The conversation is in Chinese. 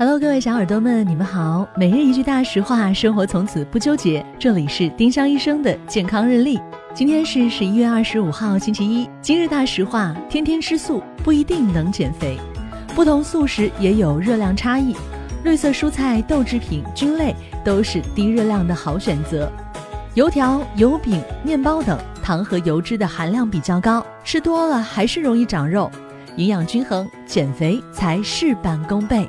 Hello，各位小耳朵们，你们好。每日一句大实话，生活从此不纠结。这里是丁香医生的健康日历。今天是十一月二十五号，星期一。今日大实话：天天吃素不一定能减肥，不同素食也有热量差异。绿色蔬菜、豆制品、菌类都是低热量的好选择。油条、油饼、面包等糖和油脂的含量比较高，吃多了还是容易长肉。营养均衡，减肥才事半功倍。